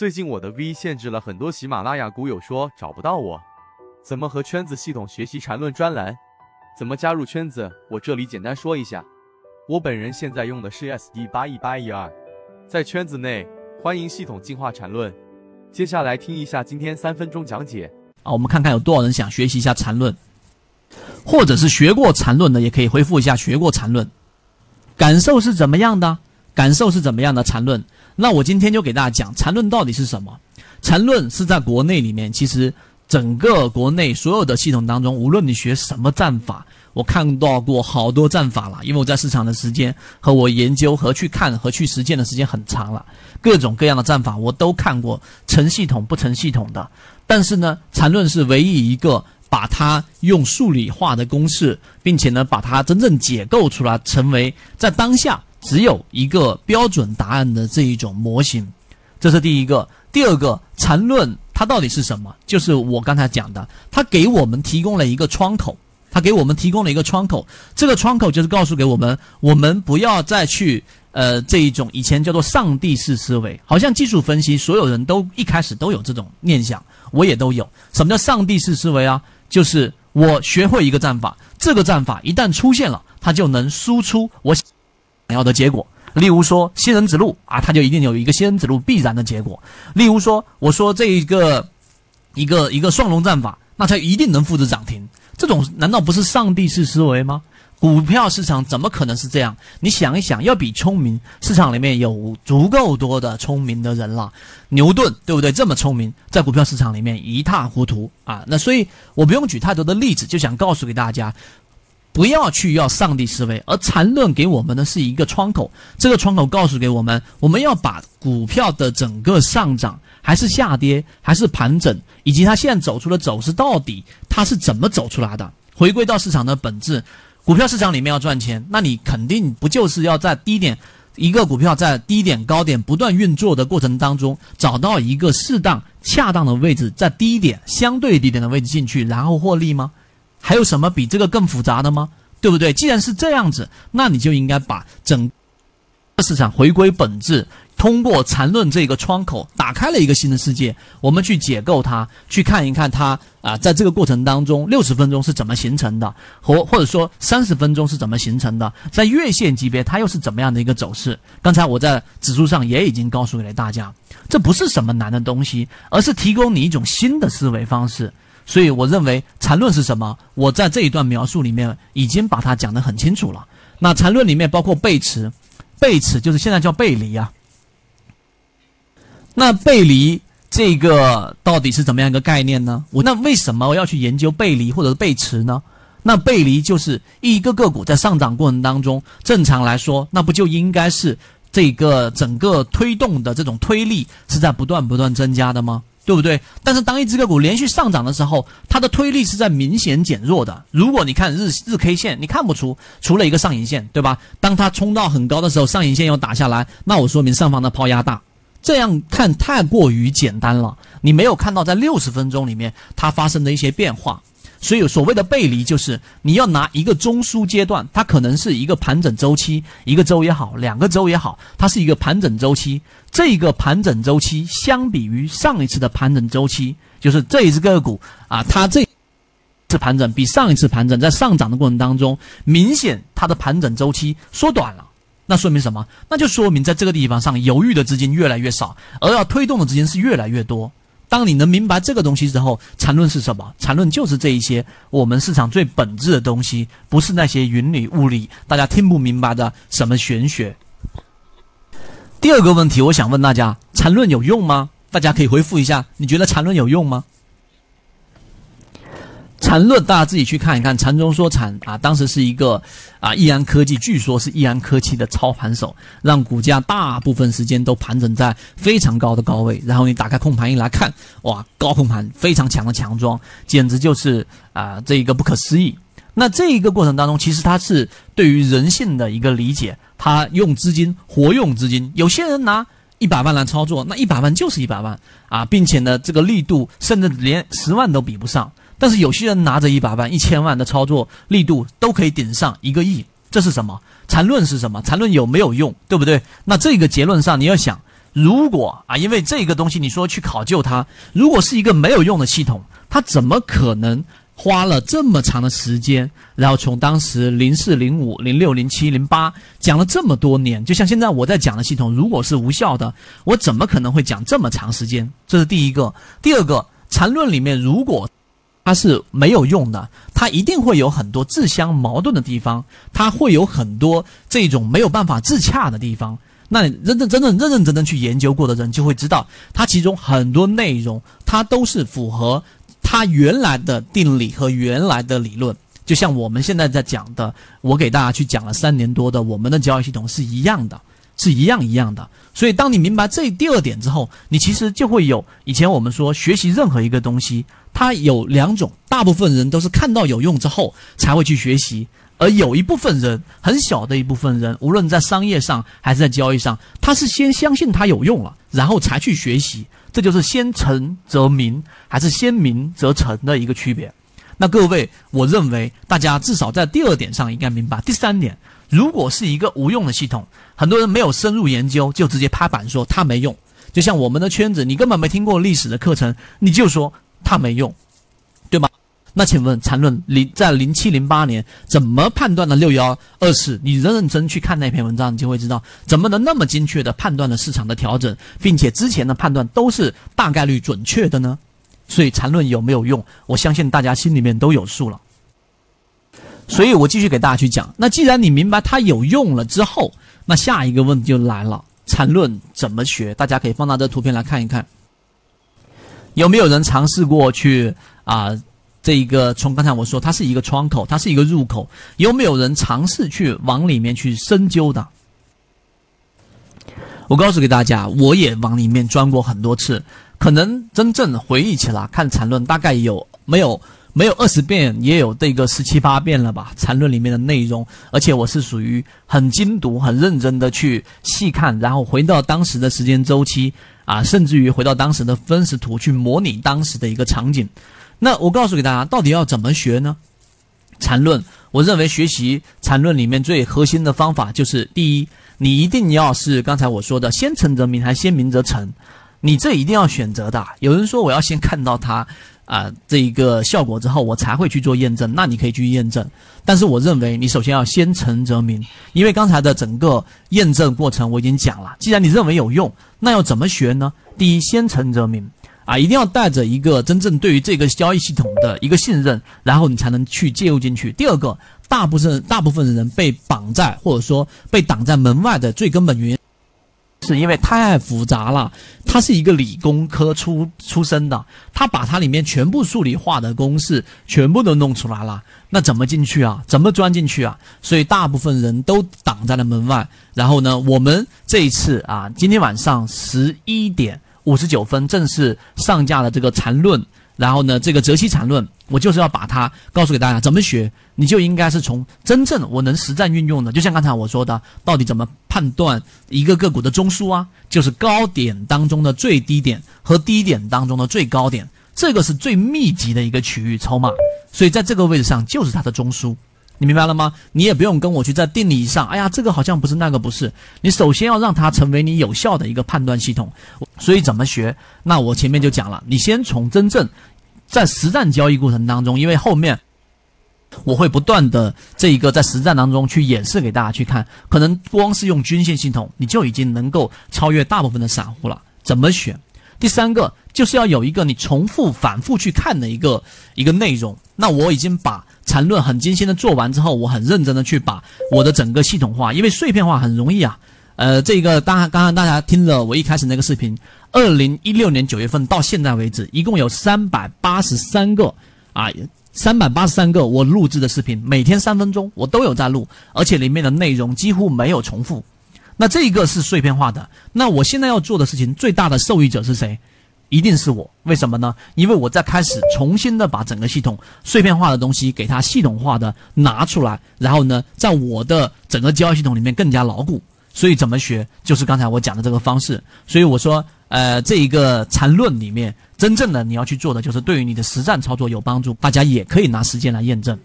最近我的 V 限制了很多喜马拉雅股友说找不到我，怎么和圈子系统学习缠论专栏？怎么加入圈子？我这里简单说一下。我本人现在用的是 SD 八一八一二，在圈子内欢迎系统进化缠论。接下来听一下今天三分钟讲解啊，我们看看有多少人想学习一下缠论，或者是学过缠论的也可以回复一下学过缠论，感受是怎么样的？感受是怎么样的缠论？那我今天就给大家讲缠论到底是什么。缠论是在国内里面，其实整个国内所有的系统当中，无论你学什么战法，我看到过好多战法了。因为我在市场的时间和我研究和去看和去实践的时间很长了，各种各样的战法我都看过，成系统不成系统的。但是呢，缠论是唯一一个把它用数理化的公式，并且呢把它真正解构出来，成为在当下。只有一个标准答案的这一种模型，这是第一个。第二个，缠论它到底是什么？就是我刚才讲的，它给我们提供了一个窗口，它给我们提供了一个窗口。这个窗口就是告诉给我们，我们不要再去呃这一种以前叫做上帝式思维，好像技术分析所有人都一开始都有这种念想，我也都有。什么叫上帝式思维啊？就是我学会一个战法，这个战法一旦出现了，它就能输出我。想要的结果，例如说仙人指路啊，它就一定有一个仙人指路必然的结果。例如说，我说这一个一个一个双龙战法，那它一定能复制涨停。这种难道不是上帝式思维吗？股票市场怎么可能是这样？你想一想，要比聪明，市场里面有足够多的聪明的人了。牛顿对不对？这么聪明，在股票市场里面一塌糊涂啊。那所以我不用举太多的例子，就想告诉给大家。不要去要上帝思维，而缠论给我们的是一个窗口。这个窗口告诉给我们，我们要把股票的整个上涨，还是下跌，还是盘整，以及它现在走出的走势到底它是怎么走出来的，回归到市场的本质。股票市场里面要赚钱，那你肯定不就是要在低点，一个股票在低点高点不断运作的过程当中，找到一个适当恰当的位置，在低点相对低点的位置进去，然后获利吗？还有什么比这个更复杂的吗？对不对？既然是这样子，那你就应该把整个市场回归本质，通过缠论这个窗口，打开了一个新的世界。我们去解构它，去看一看它啊，在这个过程当中，六十分钟是怎么形成的，或或者说三十分钟是怎么形成的，在月线级别它又是怎么样的一个走势？刚才我在指数上也已经告诉给了大家，这不是什么难的东西，而是提供你一种新的思维方式。所以我认为缠论是什么？我在这一段描述里面已经把它讲得很清楚了。那缠论里面包括背驰，背驰就是现在叫背离啊。那背离这个到底是怎么样一个概念呢？我那为什么要去研究背离或者是背驰呢？那背离就是一个个股在上涨过程当中，正常来说，那不就应该是这个整个推动的这种推力是在不断不断增加的吗？对不对？但是当一只个股连续上涨的时候，它的推力是在明显减弱的。如果你看日日 K 线，你看不出除了一个上影线，对吧？当它冲到很高的时候，上影线又打下来，那我说明上方的抛压大。这样看太过于简单了，你没有看到在六十分钟里面它发生的一些变化。所以所谓的背离，就是你要拿一个中枢阶段，它可能是一个盘整周期，一个周也好，两个周也好，它是一个盘整周期。这个盘整周期相比于上一次的盘整周期，就是这一只个股啊，它这次盘整比上一次盘整在上涨的过程当中，明显它的盘整周期缩短了。那说明什么？那就说明在这个地方上犹豫的资金越来越少，而要推动的资金是越来越多。当你能明白这个东西之后，缠论是什么？缠论就是这一些我们市场最本质的东西，不是那些云里雾里大家听不明白的什么玄学。第二个问题，我想问大家：缠论有用吗？大家可以回复一下，你觉得缠论有用吗？缠论，大家自己去看一看。缠中说禅啊，当时是一个啊，易安科技，据说是易安科技的操盘手，让股价大部分时间都盘整在非常高的高位。然后你打开控盘一来看，哇，高控盘非常强的强装，简直就是啊，这一个不可思议。那这一个过程当中，其实它是对于人性的一个理解，他用资金活用资金，有些人拿一百万来操作，那一百万就是一百万啊，并且呢，这个力度甚至连十万都比不上。但是有些人拿着一百万、一千万的操作力度都可以顶上一个亿，这是什么？缠论是什么？缠论有没有用？对不对？那这个结论上你要想，如果啊，因为这个东西你说去考究它，如果是一个没有用的系统，它怎么可能花了这么长的时间，然后从当时零四、零五、零六、零七、零八讲了这么多年，就像现在我在讲的系统，如果是无效的，我怎么可能会讲这么长时间？这是第一个。第二个，缠论里面如果它是没有用的，它一定会有很多自相矛盾的地方，它会有很多这种没有办法自洽的地方。那你认认真真、认认真真去研究过的人，就会知道，它其中很多内容，它都是符合它原来的定理和原来的理论。就像我们现在在讲的，我给大家去讲了三年多的我们的交易系统是一样的，是一样一样的。所以，当你明白这第二点之后，你其实就会有以前我们说学习任何一个东西，它有两种，大部分人都是看到有用之后才会去学习。而有一部分人，很小的一部分人，无论在商业上还是在交易上，他是先相信它有用了，然后才去学习。这就是先成则明，还是先明则成的一个区别。那各位，我认为大家至少在第二点上应该明白。第三点，如果是一个无用的系统，很多人没有深入研究，就直接拍板说它没用。就像我们的圈子，你根本没听过历史的课程，你就说它没用，对吗？那请问缠论零在零七零八年怎么判断的六幺二四？你认认真去看那篇文章，你就会知道怎么能那么精确的判断了市场的调整，并且之前的判断都是大概率准确的呢？所以缠论有没有用？我相信大家心里面都有数了。所以我继续给大家去讲。那既然你明白它有用了之后，那下一个问题就来了：缠论怎么学？大家可以放大这图片来看一看，有没有人尝试过去啊？这一个从刚才我说，它是一个窗口，它是一个入口，有没有人尝试去往里面去深究的？我告诉给大家，我也往里面钻过很多次，可能真正回忆起来看缠论，大概有没有没有二十遍，也有这个十七八遍了吧？缠论里面的内容，而且我是属于很精读、很认真的去细看，然后回到当时的时间周期啊，甚至于回到当时的分时图去模拟当时的一个场景。那我告诉给大家，到底要怎么学呢？缠论，我认为学习缠论里面最核心的方法就是：第一，你一定要是刚才我说的先成则明，还先明则成？你这一定要选择的。有人说我要先看到它啊这一个效果之后，我才会去做验证。那你可以去验证，但是我认为你首先要先诚则明，因为刚才的整个验证过程我已经讲了。既然你认为有用，那要怎么学呢？第一，先诚则明。啊，一定要带着一个真正对于这个交易系统的一个信任，然后你才能去介入进去。第二个，大部分大部分的人被绑在或者说被挡在门外的最根本原因，是因为太复杂了。他是一个理工科出出身的，他把它里面全部数理化的公式全部都弄出来了，那怎么进去啊？怎么钻进去啊？所以大部分人都挡在了门外。然后呢，我们这一次啊，今天晚上十一点。五十九分正式上架了这个缠论，然后呢，这个泽西缠论，我就是要把它告诉给大家怎么学，你就应该是从真正我能实战运用的，就像刚才我说的，到底怎么判断一个个股的中枢啊，就是高点当中的最低点和低点当中的最高点，这个是最密集的一个区域筹码，所以在这个位置上就是它的中枢。你明白了吗？你也不用跟我去在定理上，哎呀，这个好像不是，那个不是。你首先要让它成为你有效的一个判断系统。所以怎么学？那我前面就讲了，你先从真正在实战交易过程当中，因为后面我会不断的这一个在实战当中去演示给大家去看。可能光是用均线系统，你就已经能够超越大部分的散户了。怎么选？第三个就是要有一个你重复反复去看的一个一个内容。那我已经把。缠论很精心的做完之后，我很认真的去把我的整个系统化，因为碎片化很容易啊。呃，这个当然刚刚大家听了我一开始那个视频，二零一六年九月份到现在为止，一共有三百八十三个啊，三百八十三个我录制的视频，每天三分钟我都有在录，而且里面的内容几乎没有重复。那这个是碎片化的。那我现在要做的事情，最大的受益者是谁？一定是我，为什么呢？因为我在开始重新的把整个系统碎片化的东西给它系统化的拿出来，然后呢，在我的整个交易系统里面更加牢固。所以怎么学，就是刚才我讲的这个方式。所以我说，呃，这一个缠论里面，真正的你要去做的就是对于你的实战操作有帮助。大家也可以拿时间来验证。